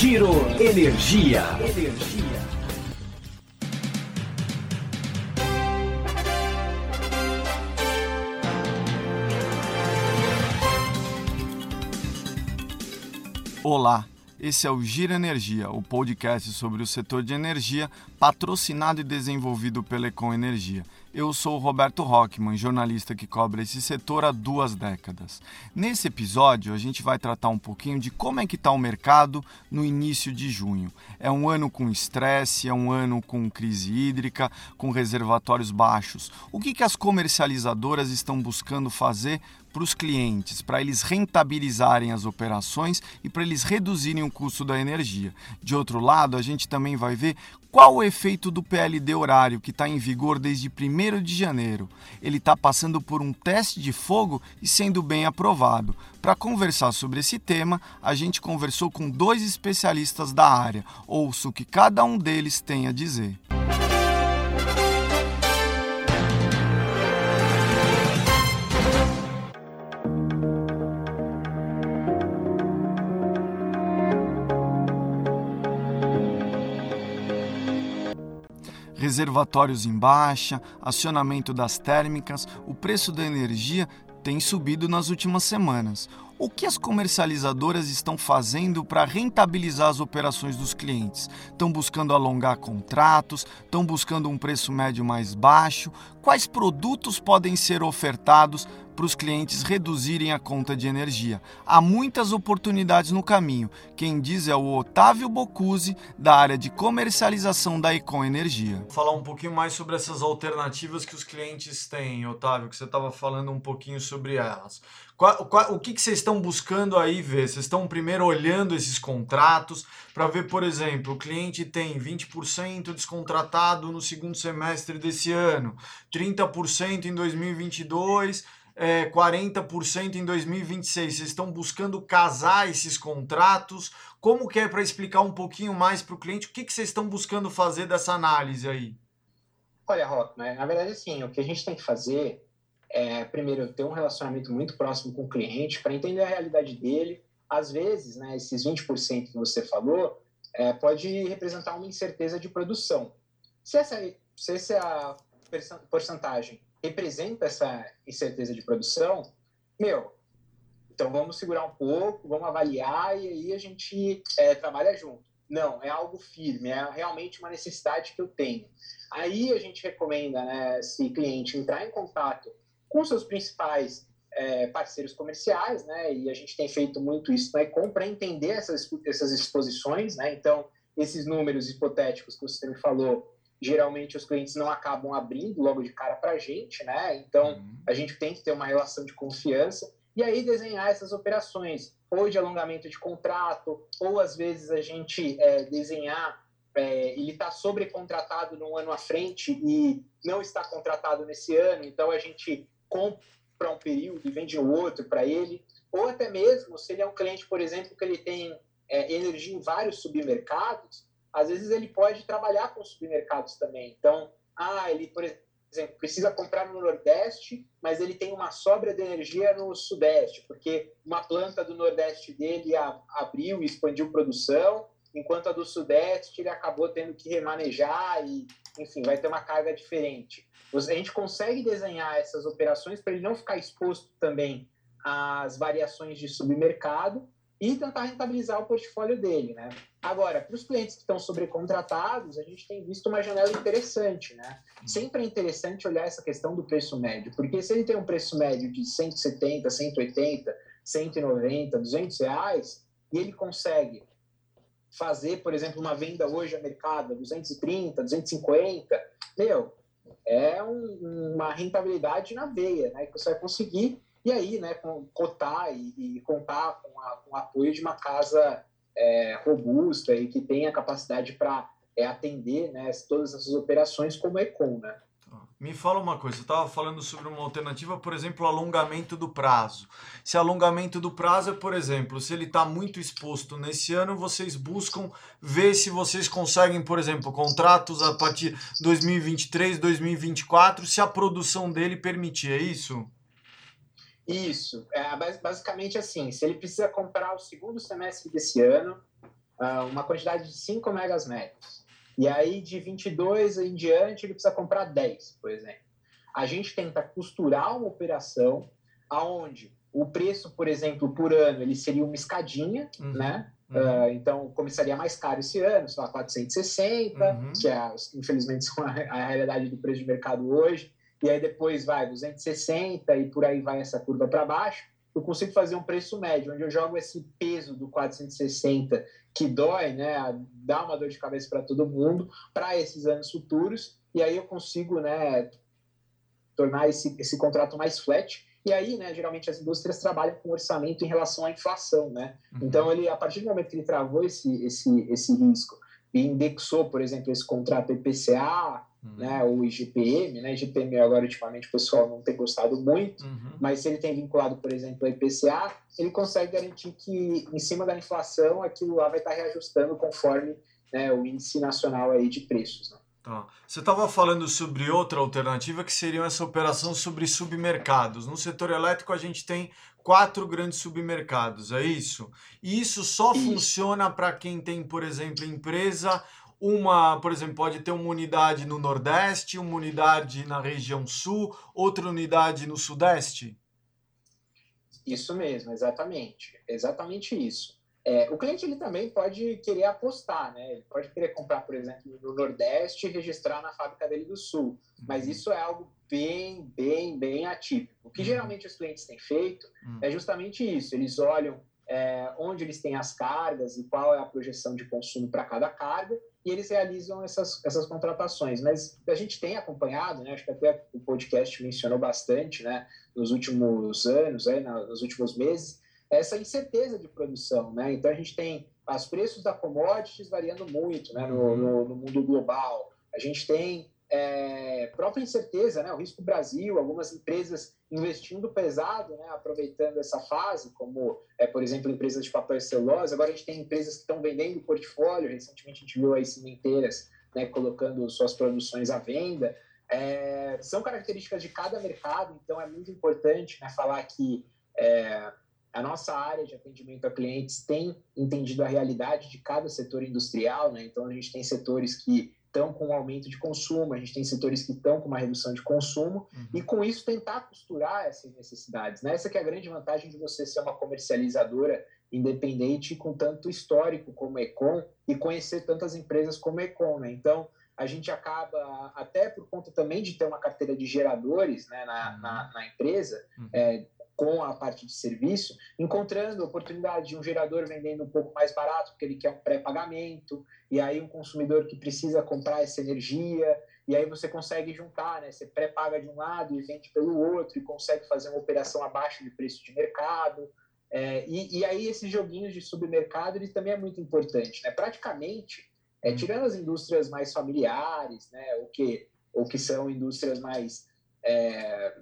Giro Energia. Energia. Olá, esse é o Gira Energia, o podcast sobre o setor de energia, patrocinado e desenvolvido pela Econ Energia. Eu sou o Roberto Rockman, jornalista que cobre esse setor há duas décadas. Nesse episódio, a gente vai tratar um pouquinho de como é que está o mercado no início de junho. É um ano com estresse, é um ano com crise hídrica, com reservatórios baixos. O que, que as comercializadoras estão buscando fazer para os clientes, para eles rentabilizarem as operações e para eles reduzirem o custo da energia. De outro lado, a gente também vai ver qual o efeito do PLD horário que está em vigor desde 1 de janeiro. Ele está passando por um teste de fogo e sendo bem aprovado. Para conversar sobre esse tema, a gente conversou com dois especialistas da área. Ouço o que cada um deles tem a dizer. Reservatórios em baixa, acionamento das térmicas, o preço da energia tem subido nas últimas semanas. O que as comercializadoras estão fazendo para rentabilizar as operações dos clientes? Estão buscando alongar contratos? Estão buscando um preço médio mais baixo? Quais produtos podem ser ofertados para os clientes reduzirem a conta de energia? Há muitas oportunidades no caminho. Quem diz é o Otávio Bocuse, da área de comercialização da Econ Energia. Vou falar um pouquinho mais sobre essas alternativas que os clientes têm, Otávio, que você estava falando um pouquinho sobre elas. Qual, qual, o que, que vocês estão buscando aí ver? Vocês estão primeiro olhando esses contratos para ver, por exemplo, o cliente tem 20% descontratado no segundo semestre desse ano, 30% em 2022, é, 40% em 2026. Vocês estão buscando casar esses contratos? Como que é para explicar um pouquinho mais para o cliente? O que, que vocês estão buscando fazer dessa análise aí? Olha, Rock, né? na verdade, assim, o que a gente tem que fazer é, primeiro, ter um relacionamento muito próximo com o cliente para entender a realidade dele. Às vezes, né, esses 20% que você falou é, pode representar uma incerteza de produção. Se essa, se essa porcentagem representa essa incerteza de produção, meu, então vamos segurar um pouco, vamos avaliar e aí a gente é, trabalha junto. Não, é algo firme, é realmente uma necessidade que eu tenho. Aí a gente recomenda, né, se cliente entrar em contato com seus principais é, parceiros comerciais, né? E a gente tem feito muito isso na Ecom para entender essas, essas exposições, né? Então, esses números hipotéticos que você me falou, geralmente os clientes não acabam abrindo logo de cara para a gente, né? Então, uhum. a gente tem que ter uma relação de confiança e aí desenhar essas operações, ou de alongamento de contrato, ou às vezes a gente é, desenhar é, ele está sobrecontratado num ano à frente e não está contratado nesse ano, então a gente compra um período e vende outro para ele, ou até mesmo se ele é um cliente, por exemplo, que ele tem é, energia em vários submercados, às vezes ele pode trabalhar com submercados também. Então, ah, ele, por exemplo, precisa comprar no Nordeste, mas ele tem uma sobra de energia no Sudeste, porque uma planta do Nordeste dele abriu e expandiu produção, enquanto a do Sudeste ele acabou tendo que remanejar e, enfim, vai ter uma carga diferente. A gente consegue desenhar essas operações para ele não ficar exposto também às variações de submercado e tentar rentabilizar o portfólio dele, né? Agora, para os clientes que estão sobrecontratados, a gente tem visto uma janela interessante, né? Sempre é interessante olhar essa questão do preço médio, porque se ele tem um preço médio de 170, 180, 190, 200 reais, e ele consegue fazer, por exemplo, uma venda hoje a mercado 230, 250, meu, é um, uma rentabilidade na veia, né? Que você vai conseguir e aí, né, cotar e, e contar com, a, com, o apoio de uma casa é, robusta e que tenha capacidade para é, atender né, todas essas operações como a Econ, né? Me fala uma coisa, você estava falando sobre uma alternativa, por exemplo, alongamento do prazo. Se alongamento do prazo é, por exemplo, se ele está muito exposto nesse ano, vocês buscam ver se vocês conseguem, por exemplo, contratos a partir de 2023, 2024, se a produção dele permitir, é isso? Isso. É, basicamente assim, se ele precisa comprar o segundo semestre desse ano, uh, uma quantidade de 5 megas médios. E aí, de 22 em diante, ele precisa comprar 10, por exemplo. A gente tenta costurar uma operação aonde o preço, por exemplo, por ano, ele seria uma escadinha, uhum. né? Uhum. Uh, então, começaria mais caro esse ano, sei lá, 460, uhum. que é, infelizmente, a, a realidade do preço de mercado hoje. E aí depois vai 260 e por aí vai essa curva para baixo. Eu consigo fazer um preço médio, onde eu jogo esse peso do 460 que dói, né, dá uma dor de cabeça para todo mundo, para esses anos futuros, e aí eu consigo, né, tornar esse, esse contrato mais flat e aí, né, geralmente as indústrias trabalham com orçamento em relação à inflação, né? Uhum. Então, ele, a partir do momento que ele travou esse, esse, esse risco e indexou, por exemplo, esse contrato IPCA, uhum. né, o IGPM, né, IGPM agora ultimamente o pessoal não tem gostado muito, uhum. mas se ele tem vinculado, por exemplo, ao IPCA, ele consegue garantir que em cima da inflação aquilo lá vai estar reajustando conforme né, o índice nacional aí de preços. Né? Tá. Você estava falando sobre outra alternativa que seria essa operação sobre submercados. No setor elétrico a gente tem quatro grandes submercados, é isso? E isso só isso. funciona para quem tem, por exemplo, empresa uma, por exemplo, pode ter uma unidade no Nordeste, uma unidade na região Sul, outra unidade no Sudeste? Isso mesmo, exatamente. Exatamente isso. É, o cliente ele também pode querer apostar, né? Ele pode querer comprar, por exemplo, no Nordeste e registrar na fábrica dele do Sul. Mas uhum. isso é algo bem, bem, bem atípico. O que uhum. geralmente os clientes têm feito uhum. é justamente isso. Eles olham é, onde eles têm as cargas e qual é a projeção de consumo para cada carga e eles realizam essas, essas contratações. Mas a gente tem acompanhado, né? Acho que até o podcast mencionou bastante, né? Nos últimos anos, aí, nos últimos meses essa incerteza de produção, né? Então a gente tem os preços da commodities variando muito, né? No, uhum. no, no mundo global, a gente tem é, própria incerteza, né? O risco Brasil, algumas empresas investindo pesado, né? Aproveitando essa fase, como é, por exemplo empresas de papel e celulose. Agora a gente tem empresas que estão vendendo portfólio. Recentemente a gente viu aí cimenteiras, né? Colocando suas produções à venda. É, são características de cada mercado, então é muito importante né, falar que é, a nossa área de atendimento a clientes tem entendido a realidade de cada setor industrial, né? Então a gente tem setores que estão com um aumento de consumo, a gente tem setores que estão com uma redução de consumo uhum. e com isso tentar costurar essas necessidades. Né? Essa que é a grande vantagem de você ser uma comercializadora independente com tanto histórico como a Econ e conhecer tantas empresas como a Econ. Né? Então a gente acaba, até por conta também de ter uma carteira de geradores né, na, uhum. na, na, empresa, uhum. é, com a parte de serviço, encontrando oportunidade de um gerador vendendo um pouco mais barato, porque ele quer um pré-pagamento, e aí um consumidor que precisa comprar essa energia, e aí você consegue juntar, né? Você pré-paga de um lado e vende pelo outro, e consegue fazer uma operação abaixo de preço de mercado. É, e, e, aí esses joguinhos de submercado, ele também é muito importante, né? Praticamente, é, tirando as indústrias mais familiares, né? O que, ou que são indústrias mais é,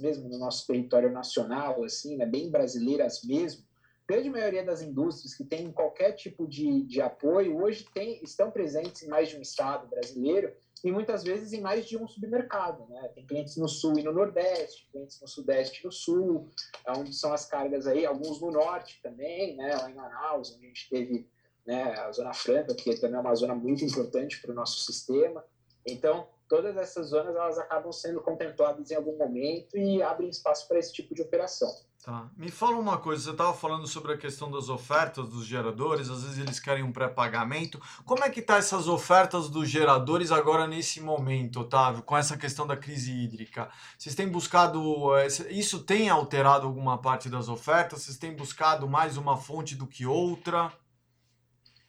mesmo no nosso território nacional, assim, né, bem brasileiras mesmo. Grande maioria das indústrias que têm qualquer tipo de, de apoio hoje tem, estão presentes em mais de um estado brasileiro e muitas vezes em mais de um submercado. Né? Tem clientes no sul e no nordeste, clientes no sudeste e no sul, onde são as cargas aí, alguns no norte também, né? lá em Manaus, onde a gente teve né, a Zona Franca, que também é uma zona muito importante para o nosso sistema. Então, todas essas zonas elas acabam sendo contempladas em algum momento e abrem espaço para esse tipo de operação. Tá. Me fala uma coisa, você estava falando sobre a questão das ofertas dos geradores, às vezes eles querem um pré-pagamento. Como é que tá essas ofertas dos geradores agora nesse momento, Otávio, com essa questão da crise hídrica? Vocês têm buscado, eh, isso tem alterado alguma parte das ofertas? Vocês têm buscado mais uma fonte do que outra?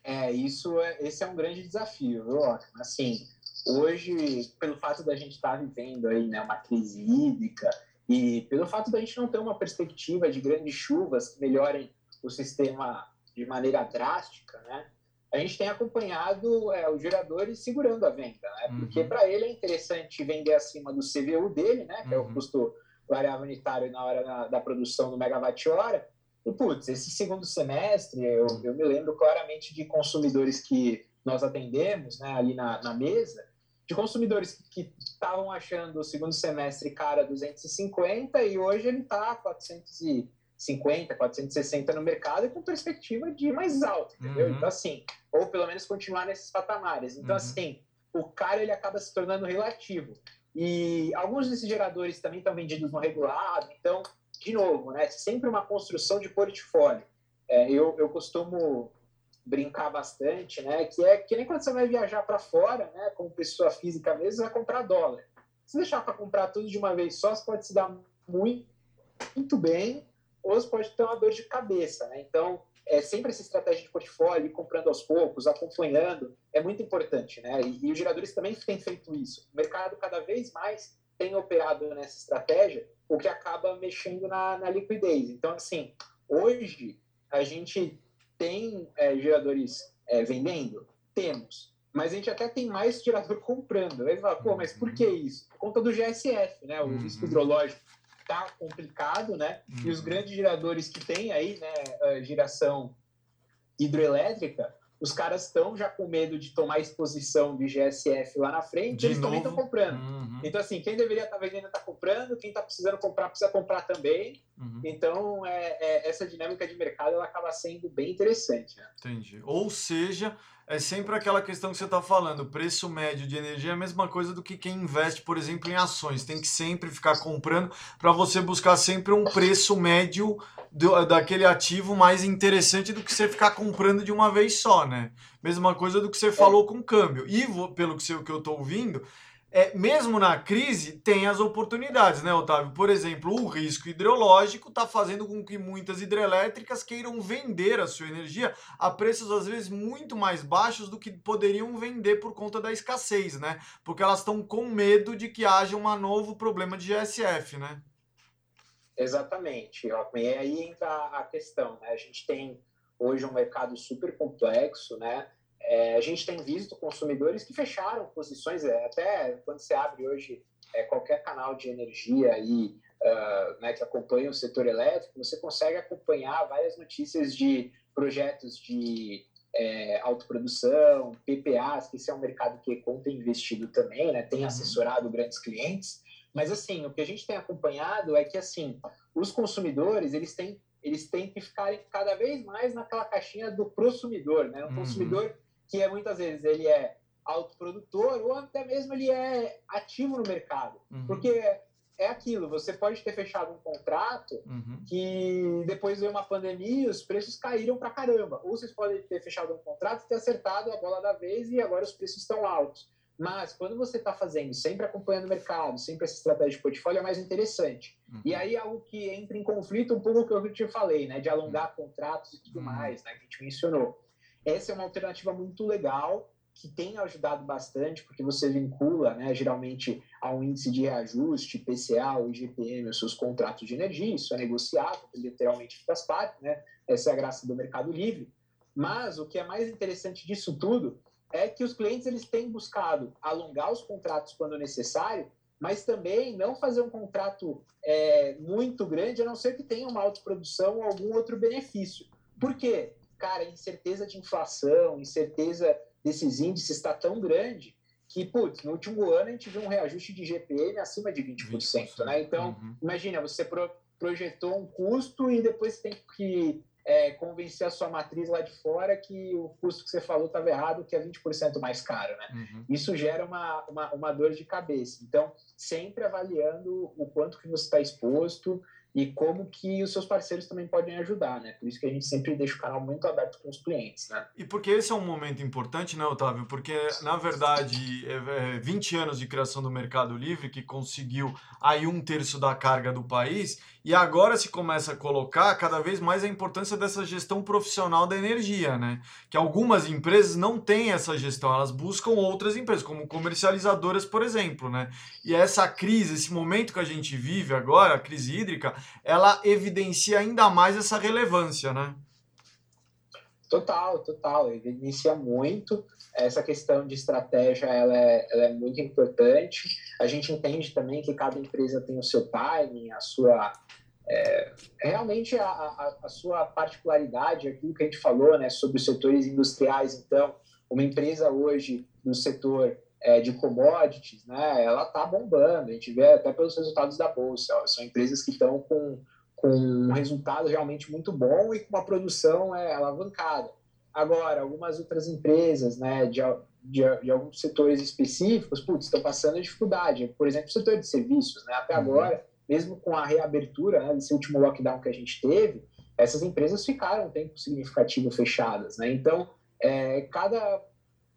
É, isso é, esse é um grande desafio, viu, Assim, hoje, pelo fato da gente estar tá vivendo aí, né, uma crise hídrica e pelo fato da gente não ter uma perspectiva de grandes chuvas que melhorem o sistema de maneira drástica, né, a gente tem acompanhado é, os geradores segurando a venda, né, porque uhum. para ele é interessante vender acima do CVU dele, né, que uhum. é o uhum. custo variável unitário na hora da, da produção do megawatt-hora, e, putz, esse segundo semestre, eu, eu me lembro claramente de consumidores que nós atendemos né, ali na, na mesa, de consumidores que estavam achando o segundo semestre cara 250 e hoje ele está 430, 450, 460 no mercado e com perspectiva de ir mais alto, entendeu? Uhum. Então, assim, ou pelo menos continuar nesses patamares. Então, uhum. assim, o cara ele acaba se tornando relativo. E alguns desses geradores também estão vendidos no regulado, então, de novo, né, sempre uma construção de portfólio. É, eu, eu costumo brincar bastante, né, que é que nem quando você vai viajar para fora, né, como pessoa física mesmo, vai comprar dólar. Se deixar para comprar tudo de uma vez só, você pode se dar muito, muito bem, ou você pode ter uma dor de cabeça, né? Então, é sempre essa estratégia de portfólio, comprando aos poucos, acompanhando, é muito importante, né? E, e, os geradores também têm feito isso. O mercado cada vez mais tem operado nessa estratégia, o que acaba mexendo na, na liquidez. Então, assim, hoje a gente tem é, geradores é, vendendo? Temos. Mas a gente até tem mais gerador comprando. Aí você fala, pô, mas por que isso? Por conta do GSF, né? O uhum. risco hidrológico tá complicado, né? Uhum. E os uhum. grandes geradores que tem aí, né, geração hidrelétrica, os caras estão já com medo de tomar exposição de GSF lá na frente, de eles novo? também estão comprando. Uhum. Então, assim, quem deveria estar tá vendendo está comprando, quem está precisando comprar precisa comprar também. Uhum. Então, é, é, essa dinâmica de mercado ela acaba sendo bem interessante. Né? Entendi. Ou seja, é sempre aquela questão que você está falando, o preço médio de energia é a mesma coisa do que quem investe, por exemplo, em ações. Tem que sempre ficar comprando para você buscar sempre um preço médio do, daquele ativo mais interessante do que você ficar comprando de uma vez só, né? Mesma coisa do que você falou com o câmbio. E pelo que eu estou ouvindo, é, mesmo na crise, tem as oportunidades, né, Otávio? Por exemplo, o risco hidrológico está fazendo com que muitas hidrelétricas queiram vender a sua energia a preços, às vezes, muito mais baixos do que poderiam vender por conta da escassez, né? Porque elas estão com medo de que haja um novo problema de GSF, né? Exatamente, E aí entra a questão, né? A gente tem hoje um mercado super complexo, né? É, a gente tem visto consumidores que fecharam posições, é, até quando você abre hoje é, qualquer canal de energia aí, uh, né, que acompanha o setor elétrico, você consegue acompanhar várias notícias de projetos de é, autoprodução, PPAs, que esse é um mercado que Econ tem investido também, né, tem uhum. assessorado grandes clientes. Mas assim, o que a gente tem acompanhado é que assim, os consumidores eles têm eles têm que ficarem cada vez mais naquela caixinha do prosumidor, né? Um uhum. Que é muitas vezes ele é autoprodutor ou até mesmo ele é ativo no mercado. Uhum. Porque é aquilo, você pode ter fechado um contrato uhum. que depois veio uma pandemia e os preços caíram pra caramba. Ou vocês podem ter fechado um contrato e ter acertado a bola da vez e agora os preços estão altos. Mas quando você está fazendo, sempre acompanhando o mercado, sempre essa estratégia de portfólio é mais interessante. Uhum. E aí algo que entra em conflito um pouco com o que eu te falei, né? De alongar uhum. contratos e tudo uhum. mais, né? Que a gente mencionou. Essa é uma alternativa muito legal que tem ajudado bastante, porque você vincula, né, geralmente, ao índice de reajuste, PCA ou IGPM, os seus contratos de energia, isso é negociado, literalmente faz parte, né? Essa é a graça do Mercado Livre. Mas o que é mais interessante disso tudo é que os clientes eles têm buscado alongar os contratos quando necessário, mas também não fazer um contrato é, muito grande, a não ser que tenha uma autoprodução ou algum outro benefício. Por quê? Cara, a incerteza de inflação, incerteza desses índices está tão grande que, putz, no último ano a gente viu um reajuste de GPM acima de 20%, 20%. né? Então, uhum. imagina, você pro, projetou um custo e depois tem que é, convencer a sua matriz lá de fora que o custo que você falou estava errado, que é 20% mais caro, né? Uhum. Isso gera uma, uma, uma dor de cabeça. Então, sempre avaliando o quanto que você está exposto, e como que os seus parceiros também podem ajudar, né? Por isso que a gente sempre deixa o canal muito aberto com os clientes, né? E porque esse é um momento importante, né, Otávio? Porque, na verdade, é 20 é anos de criação do Mercado Livre que conseguiu aí um terço da carga do país e agora se começa a colocar cada vez mais a importância dessa gestão profissional da energia, né? Que algumas empresas não têm essa gestão, elas buscam outras empresas, como comercializadoras, por exemplo, né? E essa crise, esse momento que a gente vive agora, a crise hídrica, ela evidencia ainda mais essa relevância, né? Total, total, evidencia muito. Essa questão de estratégia ela é, ela é muito importante. A gente entende também que cada empresa tem o seu timing, a sua é, realmente a, a, a, sua particularidade, aquilo que a gente falou, né, sobre os setores industriais. Então, uma empresa hoje do setor é, de commodities, né, ela está bombando. A gente vê até pelos resultados da bolsa. Ó, são empresas que estão com com um resultado realmente muito bom e com uma produção é, alavancada. Agora, algumas outras empresas, né, de, de, de alguns setores específicos, putz, estão passando dificuldade. Por exemplo, o setor de serviços, né, até uhum. agora, mesmo com a reabertura né, desse último lockdown que a gente teve, essas empresas ficaram um tempo significativo fechadas. Né? Então, é, cada,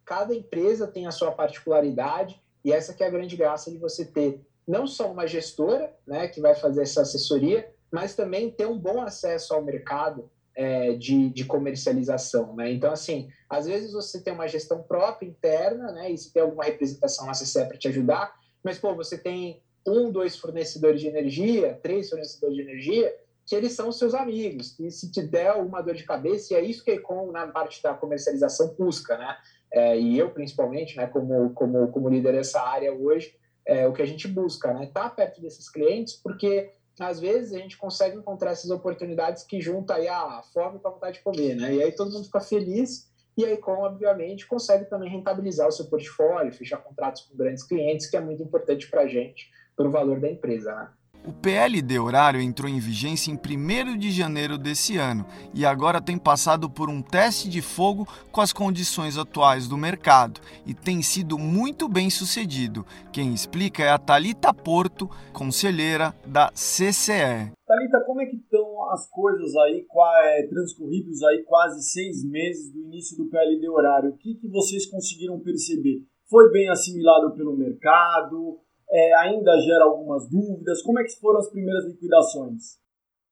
cada empresa tem a sua particularidade e essa que é a grande graça de você ter não só uma gestora né, que vai fazer essa assessoria, mas também ter um bom acesso ao mercado é, de, de, comercialização. Né? Então, assim, às vezes você tem uma gestão própria, interna, né, e se tem alguma representação na CCE para te ajudar, mas, pô, você tem um, dois fornecedores de energia, três fornecedores de energia, que eles são seus amigos, e se te der uma dor de cabeça, e é isso que a Econ, na parte da comercialização, busca, né? É, e eu, principalmente, né, como, como, como líder dessa área hoje, é o que a gente busca, né? Tá perto desses clientes, porque às vezes a gente consegue encontrar essas oportunidades que juntam aí a fome com a vontade de comer, né? E aí todo mundo fica feliz e aí, com obviamente, consegue também rentabilizar o seu portfólio, fechar contratos com grandes clientes, que é muito importante para a gente, para o valor da empresa, né? O PLD horário entrou em vigência em 1 de janeiro desse ano e agora tem passado por um teste de fogo com as condições atuais do mercado e tem sido muito bem sucedido. Quem explica é a Talita Porto, conselheira da CCE. Talita, como é que estão as coisas aí, é, transcorridos aí quase seis meses do início do PLD horário? O que, que vocês conseguiram perceber? Foi bem assimilado pelo mercado? É, ainda gera algumas dúvidas? Como é que foram as primeiras liquidações?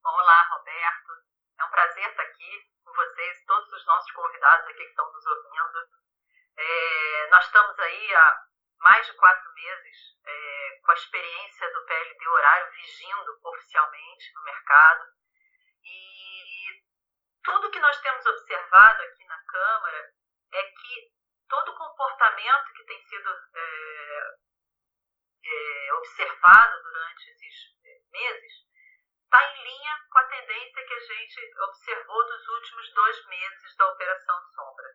Olá, Roberto. É um prazer estar aqui com vocês, todos os nossos convidados aqui que estão nos ouvindo. É, nós estamos aí há mais de quatro meses é, com a experiência do PLD horário vigindo oficialmente no mercado. E tudo que nós temos observado aqui na Câmara é que todo comportamento que tem sido é, observado durante esses é, meses está em linha com a tendência que a gente observou nos últimos dois meses da Operação Sombra.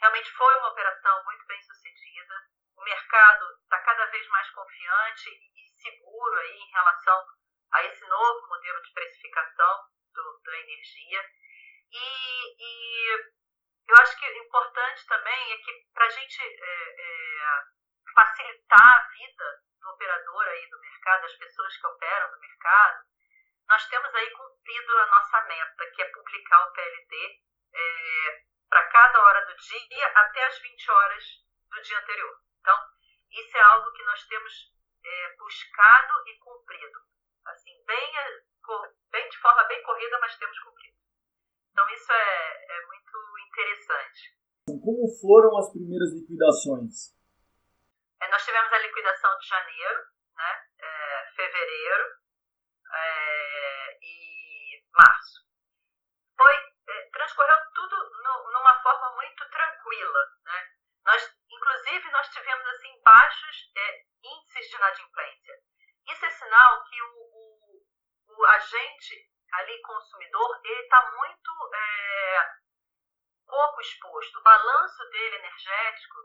Realmente foi uma operação muito bem sucedida. O mercado está cada vez mais confiante e seguro aí em relação a esse novo modelo de precificação do, da energia. E, e, eu acho que importante também é que para a gente é, é, facilitar a vida do operador aí do mercado, das pessoas que operam no mercado, nós temos aí cumprido a nossa meta, que é publicar o PLD é, para cada hora do dia até as 20 horas do dia anterior. Então, isso é algo que nós temos é, buscado e cumprido. Assim, bem, bem de forma bem corrida, mas temos cumprido. Então, isso é, é muito interessante. Como foram as primeiras liquidações? É, nós tivemos a liquidação de janeiro, né, é, fevereiro é, e março. Foi, é, transcorreu tudo no, numa forma muito tranquila. Né? Nós, inclusive, nós tivemos assim, baixos é, índices de inadimplência. Isso é sinal que o, o, o agente ali, consumidor, ele está muito é, pouco exposto. O balanço dele energético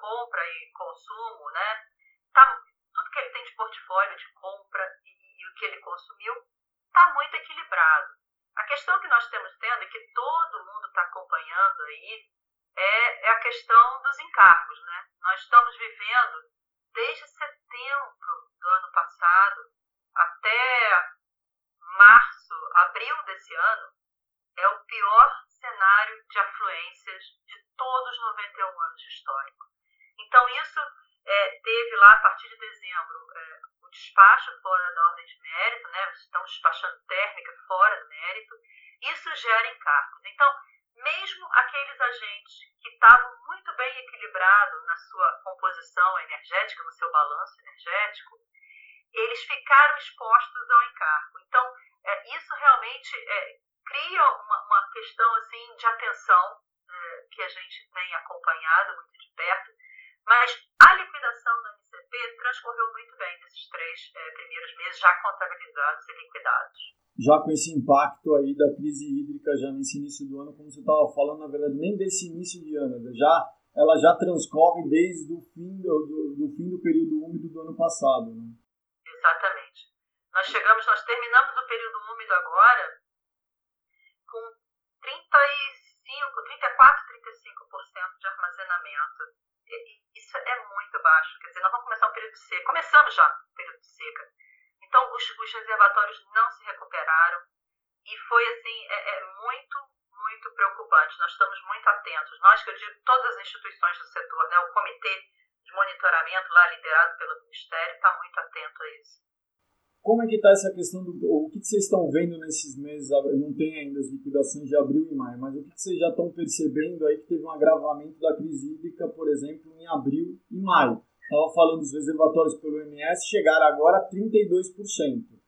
compra e consumo, né? Tá, tudo que ele tem de portfólio de compra e, e o que ele consumiu está muito equilibrado. A questão que nós temos tendo e que todo mundo está acompanhando aí é, é, a questão dos encargos, né? Nós estamos vivendo desde setembro do ano passado até março, abril desse ano, é o pior cenário de afluências de todos os 91 anos de. Então, isso é, teve lá, a partir de dezembro, é, o despacho fora da ordem de mérito, né? estamos despachando térmica fora do mérito, isso gera encargos. Então, mesmo aqueles agentes que estavam muito bem equilibrados na sua composição energética, no seu balanço energético, eles ficaram expostos ao encargo. Então, é, isso realmente é, cria uma, uma, questão assim de atenção é, que a gente tem acompanhado muito de perto, mas a liquidação da MCP transcorreu muito bem nesses três é, primeiros meses, já contabilizados e liquidados. Já com esse impacto aí da crise hídrica já nesse início do ano, como você estava falando, na verdade, nem desse início de ano, né? já ela já transcorre desde o fim do, do, do fim do período úmido do ano passado. Né? Exatamente. Nós chegamos, nós terminamos o período úmido agora com 35, 34, 35% de armazenamento. Isso é muito baixo. Quer dizer, nós vamos começar um período de seca. Começamos já o período de seca. Então, os, os reservatórios não se recuperaram. E foi, assim, é, é muito, muito preocupante. Nós estamos muito atentos. Nós, que eu digo, todas as instituições do setor, né, o comitê de monitoramento lá liderado pelo Ministério está muito atento a isso. Como é que está essa questão do. O que, vocês estão vendo nesses meses? Não tem ainda as liquidações de abril e maio, mas o que, vocês já estão percebendo aí que teve um agravamento da crise hídrica, por exemplo, em abril e maio? Estava falando dos reservatórios pelo MS, chegaram agora a 32%.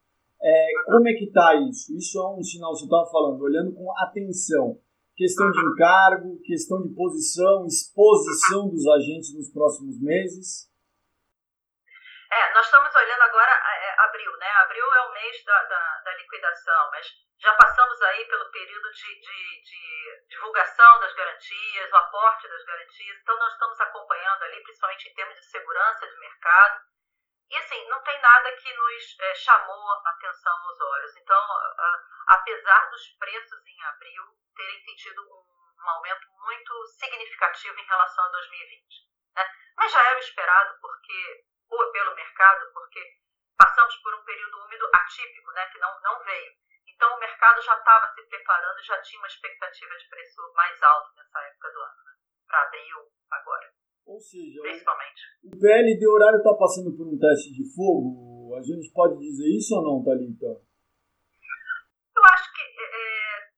É, como é que está isso? Isso é um sinal, você estava falando, olhando com atenção. Questão de encargo, questão de posição, exposição dos agentes nos próximos meses. É, nós estamos olhando agora abril, né? Abril é o mês da, da, da, liquidação, mas já passamos aí pelo período de, de, de, divulgação das garantias, o aporte das garantias, então nós estamos acompanhando ali, principalmente em termos de segurança de mercado. E assim, não tem nada que nos é, chamou a atenção aos olhos. Então, a, apesar dos preços em abril terem sentido um, um aumento muito significativo em relação a 2020. Né? Mas já era esperado porque pelo mercado, porque passamos por um período úmido atípico, né, que não, não veio. Então o mercado já estava se preparando e já tinha uma expectativa de preço mais alto nessa época do ano, né, para abril agora. Ou seja, principalmente. o PLD horário está passando por um teste de fogo. A gente pode dizer isso ou não, Thalita? Eu acho que é, é,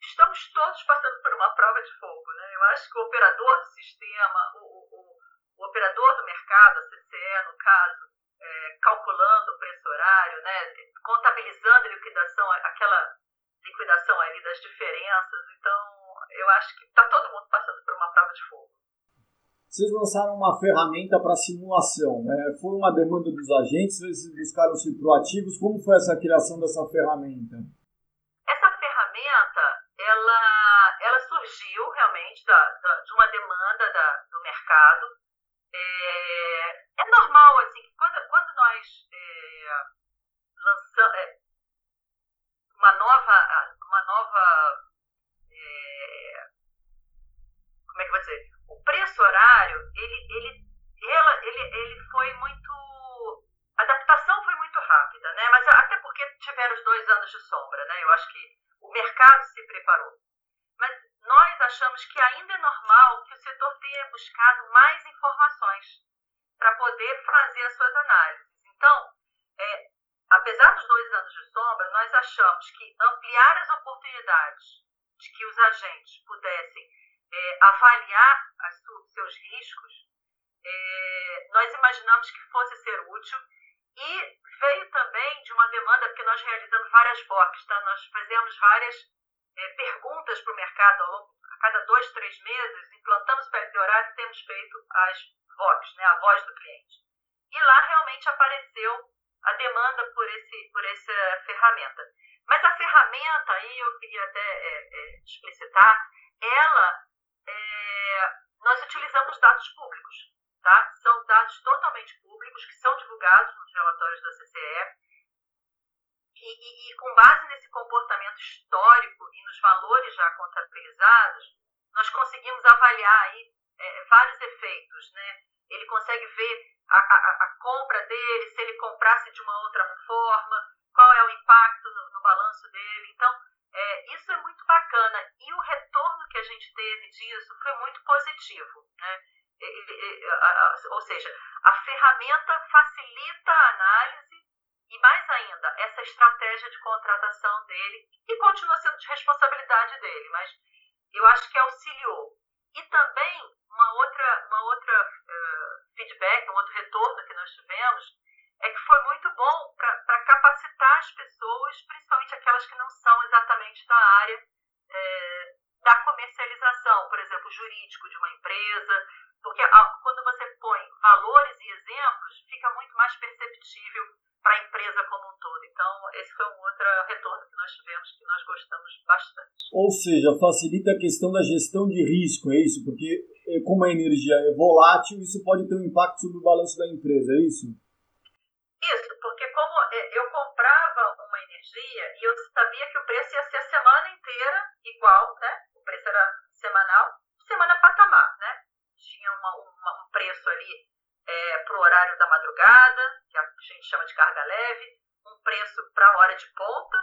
estamos todos passando por uma prova de fogo. Né? Eu acho que o operador do sistema, o, o, o operador do mercado, a CCE no caso, é, calculando o preço horário, né, contabilizando liquidação, aquela liquidação ali das diferenças. Então, eu acho que está todo mundo passando por uma prova de fogo. Vocês lançaram uma ferramenta para simulação, né? Foi uma demanda dos agentes, vocês buscaram ser proativos. Como foi essa criação dessa ferramenta? Essa ferramenta, ela, ela surgiu realmente da, da de uma demanda da, do mercado é, é normal, assim, que quando, quando nós é, lançamos é, uma nova, uma nova é, como é que eu vou dizer? O preço horário, ele, ele, ele, ele foi muito. A adaptação foi muito rápida, né? Mas até porque tiveram os dois anos de sombra, né? Eu acho que o mercado se preparou nós achamos que ainda é normal que o setor tenha buscado mais informações para poder fazer as suas análises. Então, é, apesar dos dois anos de sombra, nós achamos que ampliar as oportunidades de que os agentes pudessem é, avaliar os seus riscos, é, nós imaginamos que fosse ser útil e veio também de uma demanda, porque nós realizamos várias VOCs, tá? nós fazemos várias é, perguntas para o mercado ao longo, a cada dois, três meses, implantamos PLD horário e temos feito as VOCs, né, a voz do cliente. E lá realmente apareceu a demanda por, esse, por essa ferramenta. Mas a ferramenta, aí eu queria até é, é, explicitar, ela, é, nós utilizamos dados públicos, tá? São dados totalmente públicos que são divulgados nos relatórios da CCE e, e, e, com base nesse comportamento histórico e nos valores já contabilizados, nós conseguimos avaliar aí é, vários efeitos. Né? Ele consegue ver a, a, a, compra dele, se ele comprasse de uma outra forma, qual é o impacto no, no balanço dele. Então, é, isso é muito bacana. E o retorno que a gente teve disso foi muito positivo. Né? ou seja, a ferramenta facilita a análise e mais ainda, essa estratégia de contratação dele, que continua sendo de responsabilidade dele, mas eu acho que auxiliou. E também outra, uma outra uh, feedback, um outro retorno que nós tivemos, é que foi muito bom para capacitar as pessoas, principalmente aquelas que não são exatamente da área é, da comercialização, por exemplo, jurídico de uma empresa, porque a, quando você põe valores e exemplos, fica muito mais perceptível para a empresa como um todo. Então, esse foi um outro retorno que nós tivemos que nós gostamos bastante. Ou seja, facilita a questão da gestão de risco, é isso? Porque eh, como a energia é volátil, isso pode ter um impacto sobre o balanço da empresa, é isso? Isso, porque como eh, eu comprava uma energia e eu sabia que o preço ia ser a semana inteira igual, né? O preço era semanal, semana patamar, né? Tinha uma, uma, um preço ali é, para o horário da madrugada, que a gente chama de carga leve, um preço para a hora de ponta,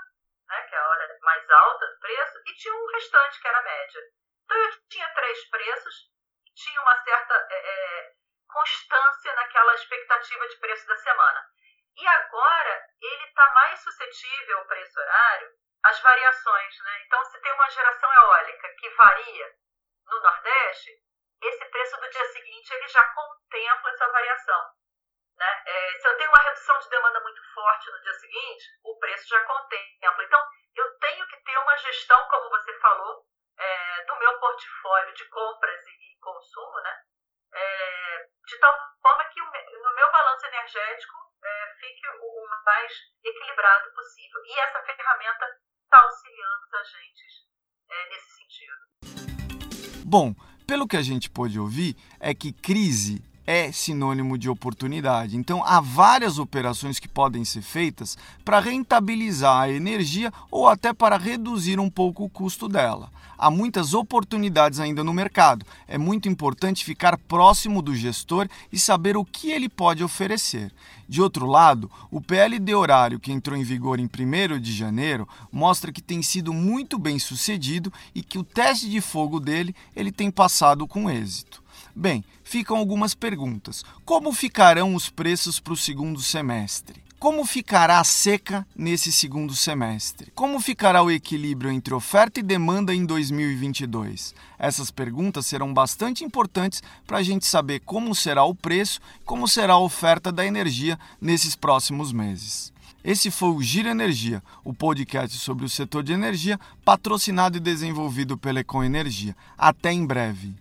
né, que é a hora mais alta do preço, e tinha um restante, que era a média. Então eu tinha três preços, tinha uma certa é, é, constância naquela expectativa de preço da semana. E agora ele está mais suscetível, o preço horário, às variações. Né? Então, se tem uma geração eólica que varia no Nordeste, esse preço do dia seguinte ele já contempla essa variação. Né? É, se eu tenho uma redução de demanda muito forte no dia seguinte, o preço já contempla. Então, eu tenho que ter uma gestão, como você falou, é, do meu portfólio de compras e, consumo, né? É, de tal forma que o, no meu balanço energético é, fique o, o, mais equilibrado possível. E essa ferramenta está auxiliando os agentes é, nesse sentido. Bom, pelo que a gente pôde ouvir, é que crise é sinônimo de oportunidade. Então, há várias operações que podem ser feitas para rentabilizar a energia ou até para reduzir um pouco o custo dela. Há muitas oportunidades ainda no mercado. É muito importante ficar próximo do gestor e saber o que ele pode oferecer. De outro lado, o PLD horário que entrou em vigor em 1 de janeiro mostra que tem sido muito bem sucedido e que o teste de fogo dele ele tem passado com êxito. Bem, ficam algumas perguntas. Como ficarão os preços para o segundo semestre? Como ficará a seca nesse segundo semestre? Como ficará o equilíbrio entre oferta e demanda em 2022? Essas perguntas serão bastante importantes para a gente saber como será o preço, como será a oferta da energia nesses próximos meses. Esse foi o Giro Energia, o podcast sobre o setor de energia, patrocinado e desenvolvido pela Econ Energia. Até em breve.